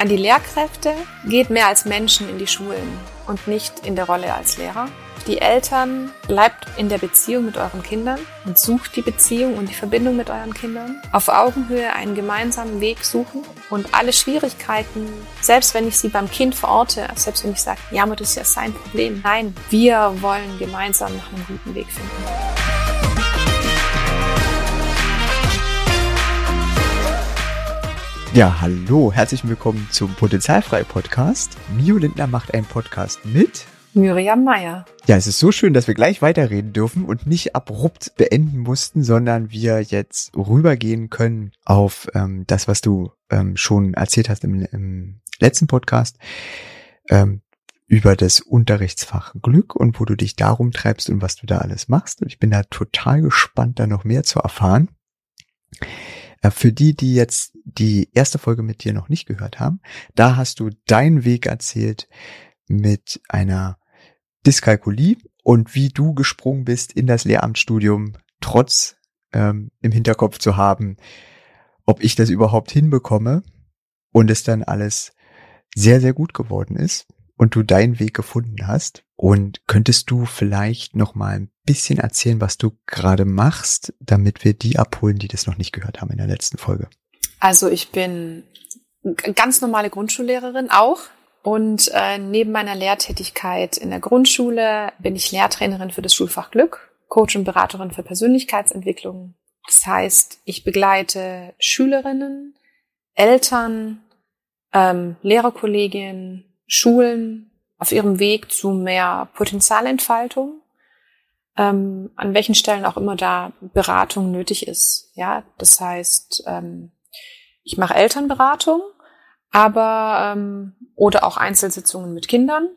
an die Lehrkräfte, geht mehr als Menschen in die Schulen und nicht in der Rolle als Lehrer. Die Eltern bleibt in der Beziehung mit euren Kindern und sucht die Beziehung und die Verbindung mit euren Kindern. Auf Augenhöhe einen gemeinsamen Weg suchen und alle Schwierigkeiten, selbst wenn ich sie beim Kind verorte, selbst wenn ich sage, ja, aber das ist ja sein Problem. Nein, wir wollen gemeinsam nach einem guten Weg finden. Ja, hallo, herzlich willkommen zum Potenzialfrei Podcast. Mio Lindner macht einen Podcast mit Miriam Meyer. Ja, es ist so schön, dass wir gleich weiterreden dürfen und nicht abrupt beenden mussten, sondern wir jetzt rübergehen können auf ähm, das, was du ähm, schon erzählt hast im, im letzten Podcast ähm, über das Unterrichtsfach Glück und wo du dich darum treibst und was du da alles machst. Und ich bin da total gespannt, da noch mehr zu erfahren. Äh, für die, die jetzt die erste Folge mit dir noch nicht gehört haben, da hast du deinen Weg erzählt mit einer Dyskalkulie und wie du gesprungen bist in das Lehramtsstudium, trotz ähm, im Hinterkopf zu haben, ob ich das überhaupt hinbekomme und es dann alles sehr, sehr gut geworden ist und du deinen Weg gefunden hast. Und könntest du vielleicht noch mal ein bisschen erzählen, was du gerade machst, damit wir die abholen, die das noch nicht gehört haben in der letzten Folge? Also ich bin ganz normale Grundschullehrerin auch. Und äh, neben meiner Lehrtätigkeit in der Grundschule bin ich Lehrtrainerin für das Schulfach Glück, Coach und Beraterin für Persönlichkeitsentwicklung. Das heißt, ich begleite Schülerinnen, Eltern, ähm, Lehrerkolleginnen, Schulen auf ihrem Weg zu mehr Potenzialentfaltung, ähm, an welchen Stellen auch immer da Beratung nötig ist. Ja, das heißt, ähm, ich mache Elternberatung, aber ähm, oder auch Einzelsitzungen mit Kindern.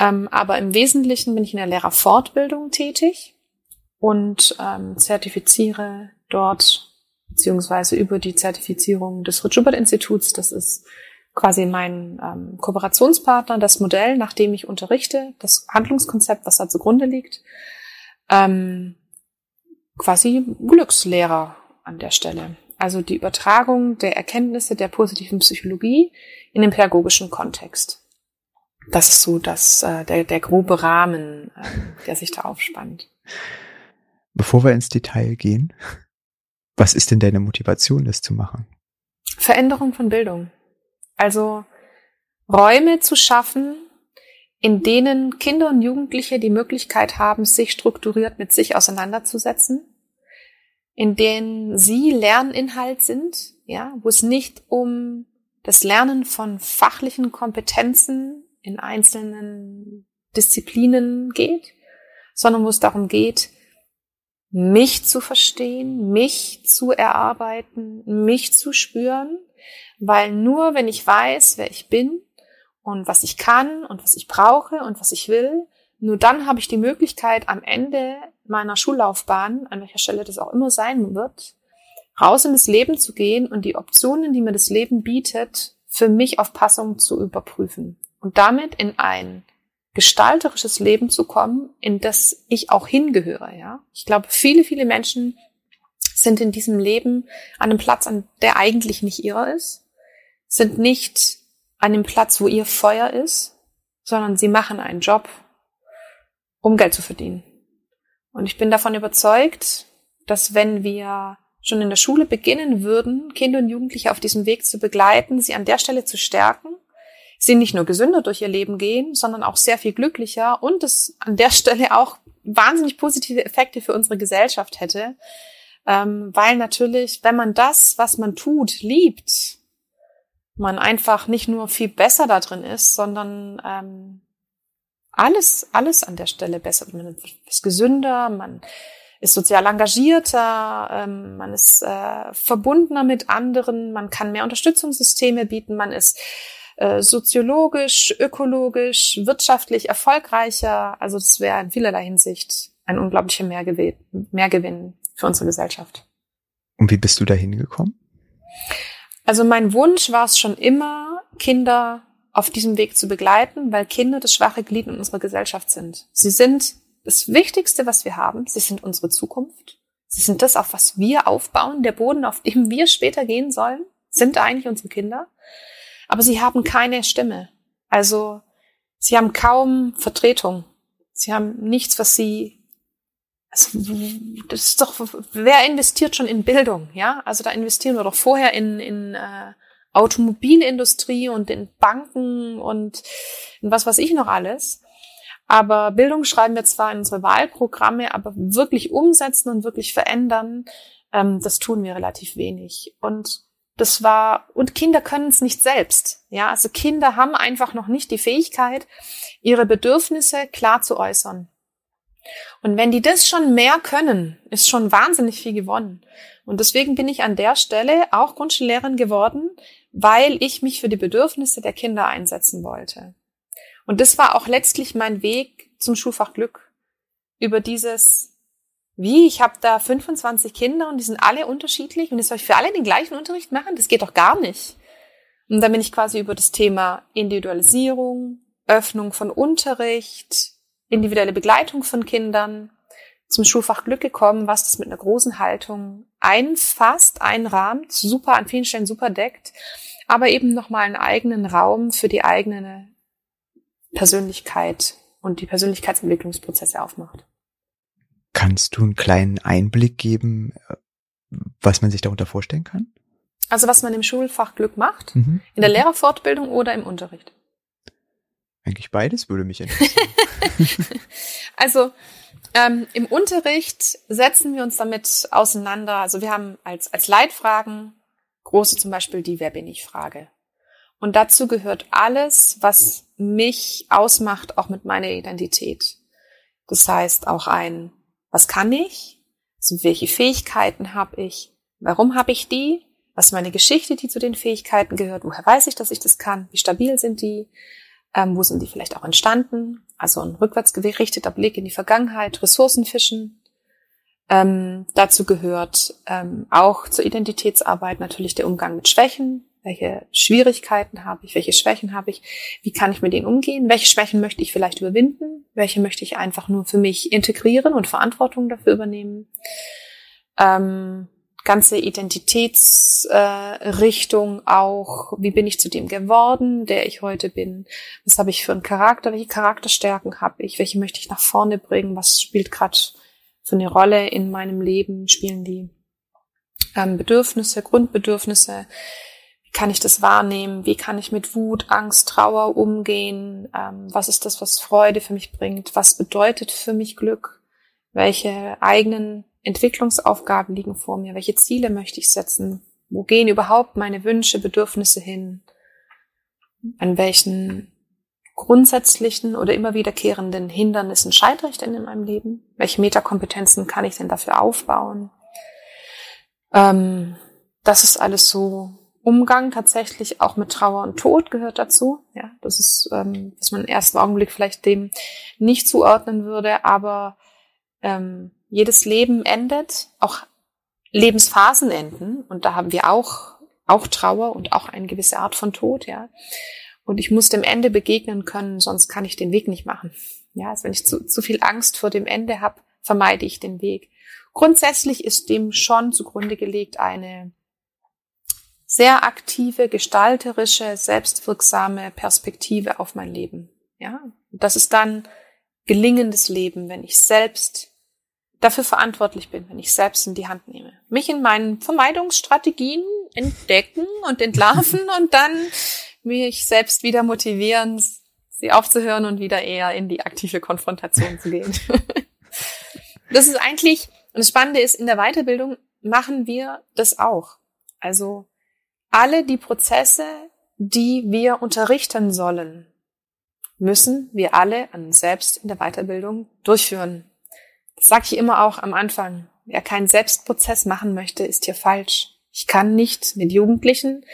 Ähm, aber im Wesentlichen bin ich in der Lehrerfortbildung tätig und ähm, zertifiziere dort beziehungsweise über die Zertifizierung des Ruth-Schubert-Instituts, das ist quasi mein ähm, Kooperationspartner, das Modell, nach dem ich unterrichte, das Handlungskonzept, was da zugrunde liegt, ähm, quasi Glückslehrer an der Stelle. Also die Übertragung der Erkenntnisse der positiven Psychologie in den pädagogischen Kontext. Das ist so das, äh, der, der grobe Rahmen, äh, der sich da aufspannt. Bevor wir ins Detail gehen, was ist denn deine Motivation, das zu machen? Veränderung von Bildung. Also Räume zu schaffen, in denen Kinder und Jugendliche die Möglichkeit haben, sich strukturiert mit sich auseinanderzusetzen, in denen sie Lerninhalt sind, ja, wo es nicht um das Lernen von fachlichen Kompetenzen in einzelnen Disziplinen geht, sondern wo es darum geht, mich zu verstehen, mich zu erarbeiten, mich zu spüren weil nur wenn ich weiß, wer ich bin und was ich kann und was ich brauche und was ich will, nur dann habe ich die Möglichkeit, am Ende meiner Schullaufbahn, an welcher Stelle das auch immer sein wird, raus in das Leben zu gehen und die Optionen, die mir das Leben bietet, für mich auf Passung zu überprüfen und damit in ein gestalterisches Leben zu kommen, in das ich auch hingehöre, ja. Ich glaube, viele, viele Menschen sind in diesem Leben an einem Platz, an der eigentlich nicht ihrer ist sind nicht an dem Platz, wo ihr Feuer ist, sondern sie machen einen Job, um Geld zu verdienen. Und ich bin davon überzeugt, dass wenn wir schon in der Schule beginnen würden, Kinder und Jugendliche auf diesem Weg zu begleiten, sie an der Stelle zu stärken, sie nicht nur gesünder durch ihr Leben gehen, sondern auch sehr viel glücklicher und es an der Stelle auch wahnsinnig positive Effekte für unsere Gesellschaft hätte, ähm, weil natürlich, wenn man das, was man tut, liebt, man einfach nicht nur viel besser da drin ist, sondern ähm, alles, alles an der Stelle besser. Man ist gesünder, man ist sozial engagierter, ähm, man ist äh, verbundener mit anderen, man kann mehr Unterstützungssysteme bieten, man ist äh, soziologisch, ökologisch, wirtschaftlich erfolgreicher. Also das wäre in vielerlei Hinsicht ein unglaublicher Mehrgewinn, Mehrgewinn für unsere Gesellschaft. Und wie bist du da hingekommen? Also mein Wunsch war es schon immer, Kinder auf diesem Weg zu begleiten, weil Kinder das schwache Glied in unserer Gesellschaft sind. Sie sind das Wichtigste, was wir haben. Sie sind unsere Zukunft. Sie sind das, auf was wir aufbauen. Der Boden, auf dem wir später gehen sollen, sind eigentlich unsere Kinder. aber sie haben keine Stimme. Also sie haben kaum Vertretung. Sie haben nichts, was sie also, das ist doch, wer investiert schon in Bildung, ja? Also da investieren wir doch vorher in, in äh, Automobilindustrie und in Banken und in was weiß ich noch alles. Aber Bildung schreiben wir zwar in unsere Wahlprogramme, aber wirklich umsetzen und wirklich verändern, ähm, das tun wir relativ wenig. Und das war, und Kinder können es nicht selbst. Ja, also Kinder haben einfach noch nicht die Fähigkeit, ihre Bedürfnisse klar zu äußern. Und wenn die das schon mehr können, ist schon wahnsinnig viel gewonnen. Und deswegen bin ich an der Stelle auch Grundschullehrerin geworden, weil ich mich für die Bedürfnisse der Kinder einsetzen wollte. Und das war auch letztlich mein Weg zum Schulfach Glück. Über dieses, wie, ich habe da 25 Kinder und die sind alle unterschiedlich und jetzt soll ich für alle den gleichen Unterricht machen? Das geht doch gar nicht. Und dann bin ich quasi über das Thema Individualisierung, Öffnung von Unterricht, individuelle Begleitung von Kindern zum Schulfach Glück gekommen, was das mit einer großen Haltung einfasst, einrahmt, super an vielen Stellen super deckt, aber eben nochmal einen eigenen Raum für die eigene Persönlichkeit und die Persönlichkeitsentwicklungsprozesse aufmacht. Kannst du einen kleinen Einblick geben, was man sich darunter vorstellen kann? Also was man im Schulfach Glück macht, mhm. in der Lehrerfortbildung oder im Unterricht? Eigentlich beides würde mich interessieren. also ähm, im Unterricht setzen wir uns damit auseinander. Also wir haben als, als Leitfragen große zum Beispiel die Wer bin ich Frage. Und dazu gehört alles, was mich ausmacht, auch mit meiner Identität. Das heißt auch ein, was kann ich? Also welche Fähigkeiten habe ich? Warum habe ich die? Was ist meine Geschichte, die zu den Fähigkeiten gehört? Woher weiß ich, dass ich das kann? Wie stabil sind die? Ähm, wo sind die vielleicht auch entstanden? Also ein rückwärts gerichteter Blick in die Vergangenheit, Ressourcenfischen. Ähm, dazu gehört ähm, auch zur Identitätsarbeit natürlich der Umgang mit Schwächen. Welche Schwierigkeiten habe ich? Welche Schwächen habe ich? Wie kann ich mit denen umgehen? Welche Schwächen möchte ich vielleicht überwinden? Welche möchte ich einfach nur für mich integrieren und Verantwortung dafür übernehmen? Ähm, ganze Identitätsrichtung äh, auch, wie bin ich zu dem geworden, der ich heute bin, was habe ich für einen Charakter, welche Charakterstärken habe ich, welche möchte ich nach vorne bringen, was spielt gerade für eine Rolle in meinem Leben, spielen die ähm, Bedürfnisse, Grundbedürfnisse, wie kann ich das wahrnehmen, wie kann ich mit Wut, Angst, Trauer umgehen, ähm, was ist das, was Freude für mich bringt, was bedeutet für mich Glück, welche eigenen Entwicklungsaufgaben liegen vor mir? Welche Ziele möchte ich setzen? Wo gehen überhaupt meine Wünsche, Bedürfnisse hin? An welchen grundsätzlichen oder immer wiederkehrenden Hindernissen scheitere ich denn in meinem Leben? Welche Metakompetenzen kann ich denn dafür aufbauen? Ähm, das ist alles so Umgang tatsächlich auch mit Trauer und Tod gehört dazu. Ja, das ist, ähm, was man im ersten Augenblick vielleicht dem nicht zuordnen würde, aber ähm, jedes Leben endet, auch Lebensphasen enden und da haben wir auch auch Trauer und auch eine gewisse Art von Tod, ja. Und ich muss dem Ende begegnen können, sonst kann ich den Weg nicht machen. Ja, also wenn ich zu, zu viel Angst vor dem Ende habe, vermeide ich den Weg. Grundsätzlich ist dem schon zugrunde gelegt eine sehr aktive, gestalterische, selbstwirksame Perspektive auf mein Leben. Ja, das ist dann gelingendes Leben, wenn ich selbst dafür verantwortlich bin, wenn ich selbst in die Hand nehme. Mich in meinen Vermeidungsstrategien entdecken und entlarven und dann mich selbst wieder motivieren, sie aufzuhören und wieder eher in die aktive Konfrontation zu gehen. das ist eigentlich, und das Spannende ist, in der Weiterbildung machen wir das auch. Also alle die Prozesse, die wir unterrichten sollen, müssen wir alle an uns selbst in der Weiterbildung durchführen. Sage ich immer auch am Anfang. Wer keinen Selbstprozess machen möchte, ist hier falsch. Ich kann nicht mit Jugendlichen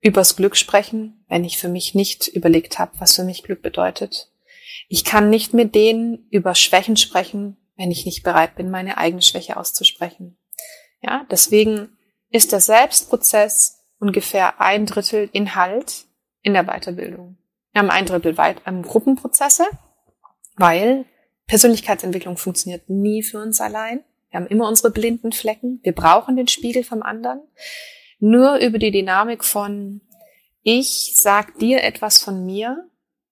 übers Glück sprechen, wenn ich für mich nicht überlegt habe, was für mich Glück bedeutet. Ich kann nicht mit denen über Schwächen sprechen, wenn ich nicht bereit bin, meine eigene Schwäche auszusprechen. Ja, deswegen ist der Selbstprozess ungefähr ein Drittel Inhalt in der Weiterbildung. Wir haben ein Drittel Weit ähm, Gruppenprozesse, weil Persönlichkeitsentwicklung funktioniert nie für uns allein. Wir haben immer unsere blinden Flecken. Wir brauchen den Spiegel vom anderen. Nur über die Dynamik von ich sag dir etwas von mir,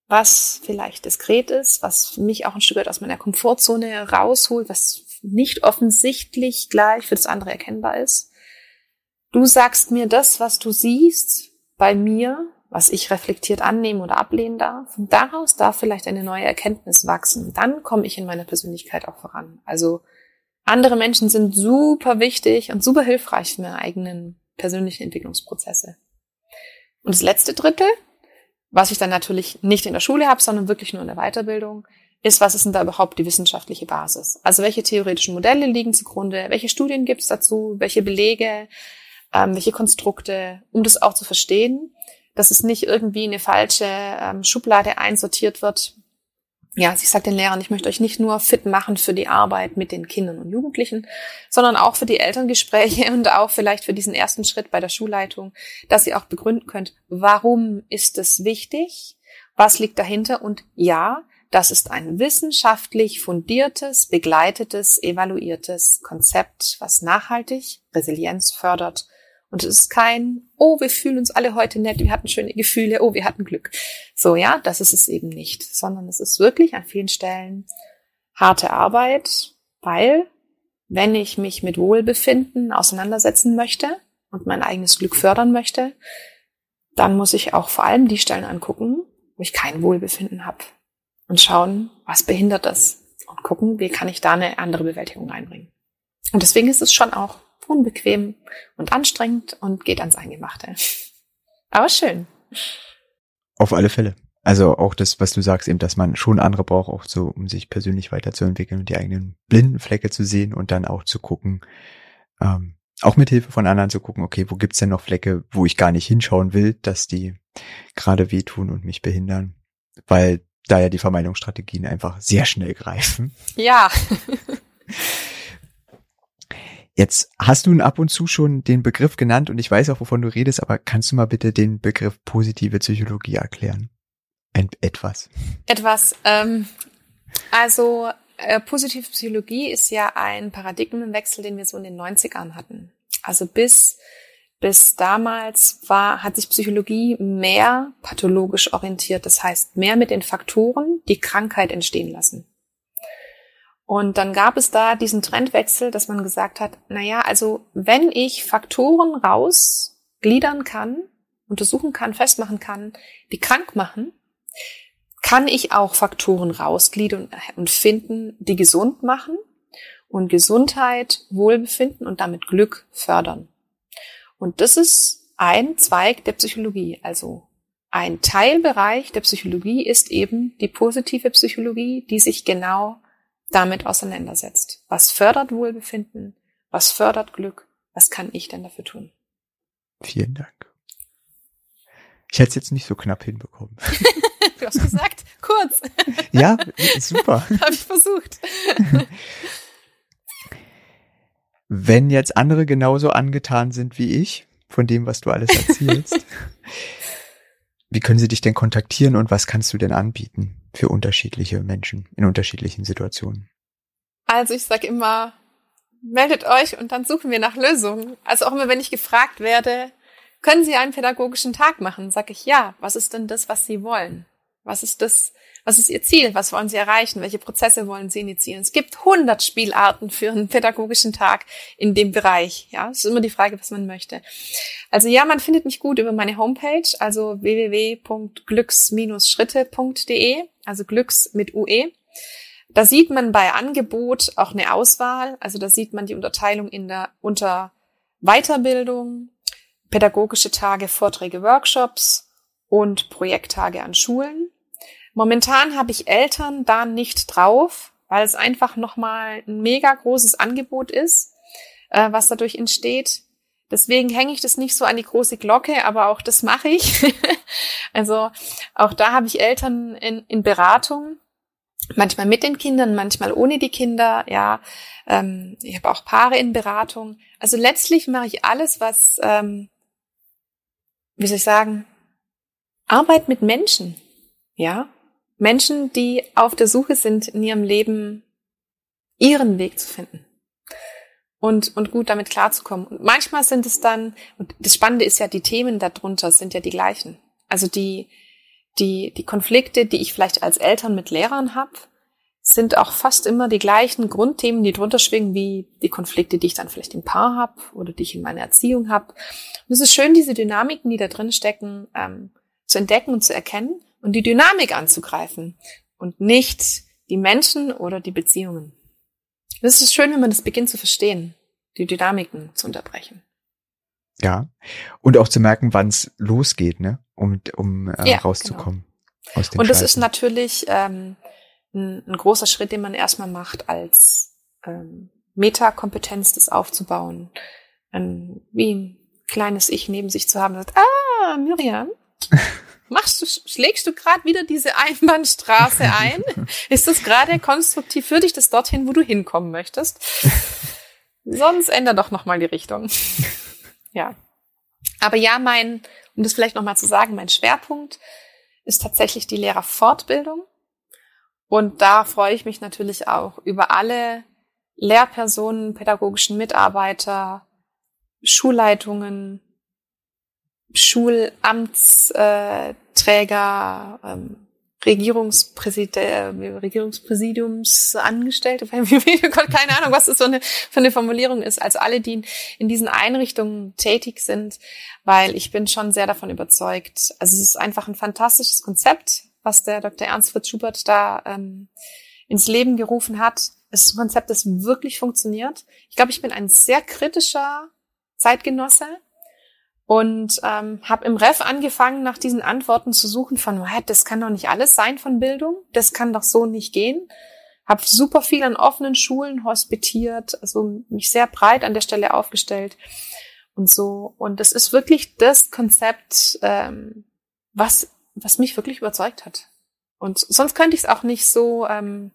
was vielleicht diskret ist, was mich auch ein Stück weit aus meiner Komfortzone rausholt, was nicht offensichtlich gleich für das andere erkennbar ist. Du sagst mir das, was du siehst bei mir, was ich reflektiert annehmen oder ablehnen darf. Und daraus darf vielleicht eine neue Erkenntnis wachsen. Dann komme ich in meiner Persönlichkeit auch voran. Also andere Menschen sind super wichtig und super hilfreich für meine eigenen persönlichen Entwicklungsprozesse. Und das letzte Drittel, was ich dann natürlich nicht in der Schule habe, sondern wirklich nur in der Weiterbildung, ist, was ist denn da überhaupt die wissenschaftliche Basis? Also welche theoretischen Modelle liegen zugrunde? Welche Studien gibt es dazu? Welche Belege? Ähm, welche Konstrukte? Um das auch zu verstehen, dass es nicht irgendwie in eine falsche ähm, Schublade einsortiert wird, ja, also ich sage den Lehrern, ich möchte euch nicht nur fit machen für die Arbeit mit den Kindern und Jugendlichen, sondern auch für die Elterngespräche und auch vielleicht für diesen ersten Schritt bei der Schulleitung, dass ihr auch begründen könnt, warum ist es wichtig, was liegt dahinter und ja, das ist ein wissenschaftlich fundiertes, begleitetes, evaluiertes Konzept, was nachhaltig Resilienz fördert und es ist kein, oh, wir fühlen uns alle heute nett, wir hatten schöne Gefühle, oh, wir hatten Glück. So, ja, das ist es eben nicht, sondern es ist wirklich an vielen Stellen harte Arbeit, weil wenn ich mich mit Wohlbefinden auseinandersetzen möchte und mein eigenes Glück fördern möchte, dann muss ich auch vor allem die Stellen angucken, wo ich kein Wohlbefinden habe und schauen, was behindert das und gucken, wie kann ich da eine andere Bewältigung reinbringen. Und deswegen ist es schon auch unbequem und anstrengend und geht ans Eingemachte. Aber schön. Auf alle Fälle. Also auch das, was du sagst, eben, dass man schon andere braucht, auch so, um sich persönlich weiterzuentwickeln und die eigenen blinden Flecke zu sehen und dann auch zu gucken, ähm, auch mit Hilfe von anderen zu gucken, okay, wo gibt's denn noch Flecke, wo ich gar nicht hinschauen will, dass die gerade wehtun und mich behindern, weil da ja die Vermeidungsstrategien einfach sehr schnell greifen. Ja. Jetzt hast du ab und zu schon den Begriff genannt und ich weiß auch, wovon du redest, aber kannst du mal bitte den Begriff positive Psychologie erklären? Ein, etwas. Etwas. Ähm, also äh, positive Psychologie ist ja ein Paradigmenwechsel, den wir so in den 90ern hatten. Also bis bis damals war, hat sich Psychologie mehr pathologisch orientiert, das heißt mehr mit den Faktoren, die Krankheit entstehen lassen. Und dann gab es da diesen Trendwechsel, dass man gesagt hat, na ja, also wenn ich Faktoren rausgliedern kann, untersuchen kann, festmachen kann, die krank machen, kann ich auch Faktoren rausgliedern und finden, die gesund machen und Gesundheit, Wohlbefinden und damit Glück fördern. Und das ist ein Zweig der Psychologie. Also ein Teilbereich der Psychologie ist eben die positive Psychologie, die sich genau damit auseinandersetzt. Was fördert Wohlbefinden? Was fördert Glück? Was kann ich denn dafür tun? Vielen Dank. Ich hätte es jetzt nicht so knapp hinbekommen. du hast gesagt, kurz. ja, super. Habe ich versucht. Wenn jetzt andere genauso angetan sind wie ich von dem, was du alles erzählst, wie können sie dich denn kontaktieren und was kannst du denn anbieten? für unterschiedliche Menschen in unterschiedlichen Situationen? Also ich sage immer, meldet euch und dann suchen wir nach Lösungen. Also auch immer, wenn ich gefragt werde, können Sie einen pädagogischen Tag machen? Sage ich ja. Was ist denn das, was Sie wollen? Was ist das, was ist Ihr Ziel? Was wollen Sie erreichen? Welche Prozesse wollen Sie initiieren? Es gibt 100 Spielarten für einen pädagogischen Tag in dem Bereich. Ja, es ist immer die Frage, was man möchte. Also ja, man findet mich gut über meine Homepage, also www.glücks-schritte.de also Glücks mit UE. Da sieht man bei Angebot auch eine Auswahl. Also da sieht man die Unterteilung in der, unter Weiterbildung, pädagogische Tage, Vorträge, Workshops und Projekttage an Schulen. Momentan habe ich Eltern da nicht drauf, weil es einfach nochmal ein mega großes Angebot ist, äh, was dadurch entsteht. Deswegen hänge ich das nicht so an die große Glocke, aber auch das mache ich. also auch da habe ich Eltern in, in Beratung, manchmal mit den Kindern, manchmal ohne die Kinder. Ja, ähm, ich habe auch Paare in Beratung. Also letztlich mache ich alles, was, ähm, wie soll ich sagen, Arbeit mit Menschen. Ja, Menschen, die auf der Suche sind in ihrem Leben, ihren Weg zu finden. und, und gut damit klarzukommen. Und manchmal sind es dann, und das Spannende ist ja, die Themen darunter sind ja die gleichen. Also die, die, die Konflikte, die ich vielleicht als Eltern mit Lehrern habe, sind auch fast immer die gleichen Grundthemen, die drunter schwingen, wie die Konflikte, die ich dann vielleicht im Paar habe oder die ich in meiner Erziehung habe. Und es ist schön, diese Dynamiken, die da drin stecken, ähm, zu entdecken und zu erkennen und die Dynamik anzugreifen und nicht die Menschen oder die Beziehungen. Das ist schön, wenn man das beginnt zu verstehen, die Dynamiken zu unterbrechen. Ja. Und auch zu merken, wann es losgeht, ne? Um, um äh, ja, rauszukommen. Genau. Aus dem Und das ist natürlich ähm, ein, ein großer Schritt, den man erstmal macht, als ähm, Metakompetenz das aufzubauen. Ein, wie ein kleines Ich neben sich zu haben, sagt, ah, Miriam, machst du, schlägst du gerade wieder diese Einbahnstraße ein? Ist das gerade konstruktiv für dich, das dorthin, wo du hinkommen möchtest? Sonst ändere doch nochmal die Richtung. ja. Aber ja, mein, um das vielleicht nochmal zu sagen, mein Schwerpunkt ist tatsächlich die Lehrerfortbildung. Und da freue ich mich natürlich auch über alle Lehrpersonen, pädagogischen Mitarbeiter, Schulleitungen, Schulamtsträger, ähm, äh, Regierungspräsidiumsangestellte, keine Ahnung, was das so eine, für eine Formulierung ist, als alle, die in diesen Einrichtungen tätig sind, weil ich bin schon sehr davon überzeugt. Also es ist einfach ein fantastisches Konzept, was der Dr. Ernst Fritz Schubert da ähm, ins Leben gerufen hat. Es ist ein Konzept, das wirklich funktioniert. Ich glaube, ich bin ein sehr kritischer Zeitgenosse und ähm, habe im Ref angefangen, nach diesen Antworten zu suchen von, das kann doch nicht alles sein von Bildung, das kann doch so nicht gehen. Habe super viel an offenen Schulen hospitiert, also mich sehr breit an der Stelle aufgestellt und so. Und das ist wirklich das Konzept, ähm, was, was mich wirklich überzeugt hat. Und sonst könnte ich es auch nicht so, ähm,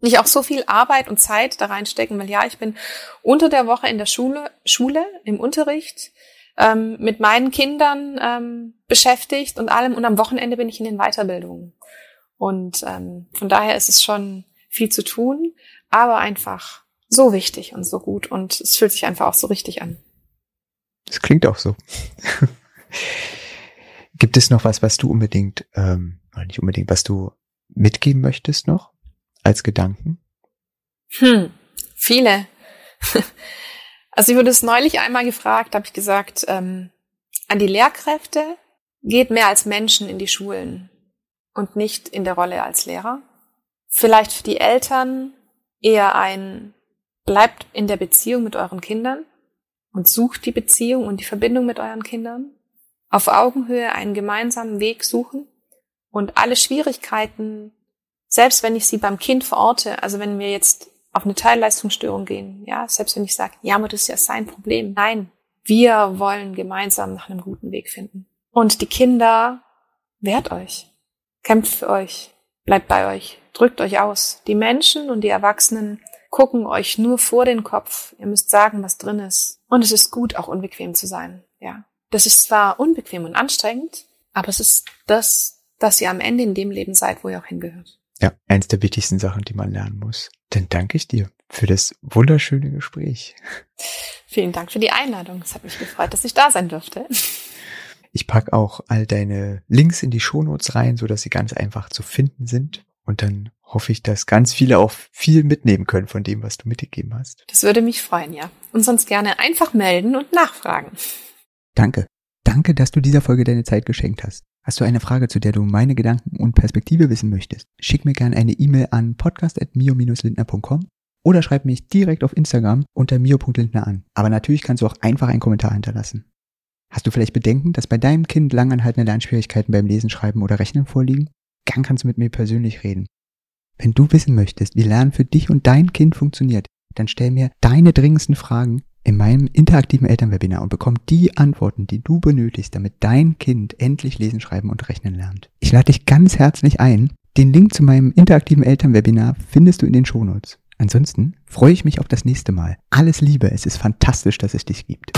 nicht auch so viel Arbeit und Zeit da reinstecken, weil ja, ich bin unter der Woche in der Schule, Schule im Unterricht ähm, mit meinen Kindern ähm, beschäftigt und allem. Und am Wochenende bin ich in den Weiterbildungen. Und ähm, von daher ist es schon viel zu tun, aber einfach so wichtig und so gut. Und es fühlt sich einfach auch so richtig an. Das klingt auch so. Gibt es noch was, was du unbedingt, ähm, nicht unbedingt, was du mitgeben möchtest noch als Gedanken? Hm, viele. Also ich wurde es neulich einmal gefragt, habe ich gesagt, ähm, an die Lehrkräfte geht mehr als Menschen in die Schulen und nicht in der Rolle als Lehrer. Vielleicht für die Eltern eher ein bleibt in der Beziehung mit euren Kindern und sucht die Beziehung und die Verbindung mit euren Kindern. Auf Augenhöhe einen gemeinsamen Weg suchen und alle Schwierigkeiten, selbst wenn ich sie beim Kind verorte, also wenn wir jetzt auf eine Teilleistungsstörung gehen. Ja, selbst wenn ich sage, ja, aber das ist ja sein Problem. Nein, wir wollen gemeinsam nach einem guten Weg finden. Und die Kinder, wehrt euch, kämpft für euch, bleibt bei euch, drückt euch aus. Die Menschen und die Erwachsenen gucken euch nur vor den Kopf. Ihr müsst sagen, was drin ist. Und es ist gut, auch unbequem zu sein. Ja, das ist zwar unbequem und anstrengend, aber es ist das, dass ihr am Ende in dem Leben seid, wo ihr auch hingehört. Ja, eins der wichtigsten Sachen, die man lernen muss. Dann danke ich dir für das wunderschöne Gespräch. Vielen Dank für die Einladung. Es hat mich gefreut, dass ich da sein durfte. Ich pack auch all deine Links in die Shownotes rein, so dass sie ganz einfach zu finden sind. Und dann hoffe ich, dass ganz viele auch viel mitnehmen können von dem, was du mitgegeben hast. Das würde mich freuen, ja. Und sonst gerne einfach melden und nachfragen. Danke. Danke, dass du dieser Folge deine Zeit geschenkt hast. Hast du eine Frage, zu der du meine Gedanken und Perspektive wissen möchtest? Schick mir gerne eine E-Mail an podcast.mio-lindner.com oder schreib mich direkt auf Instagram unter mio.lindner an. Aber natürlich kannst du auch einfach einen Kommentar hinterlassen. Hast du vielleicht Bedenken, dass bei deinem Kind langanhaltende Lernschwierigkeiten beim Lesen, Schreiben oder Rechnen vorliegen? Dann kannst du mit mir persönlich reden. Wenn du wissen möchtest, wie Lernen für dich und dein Kind funktioniert, dann stell mir deine dringendsten Fragen in meinem interaktiven Elternwebinar und bekomm die Antworten, die du benötigst, damit dein Kind endlich lesen, schreiben und rechnen lernt. Ich lade dich ganz herzlich ein. Den Link zu meinem interaktiven Elternwebinar findest du in den Shownotes. Ansonsten freue ich mich auf das nächste Mal. Alles Liebe, es ist fantastisch, dass es dich gibt.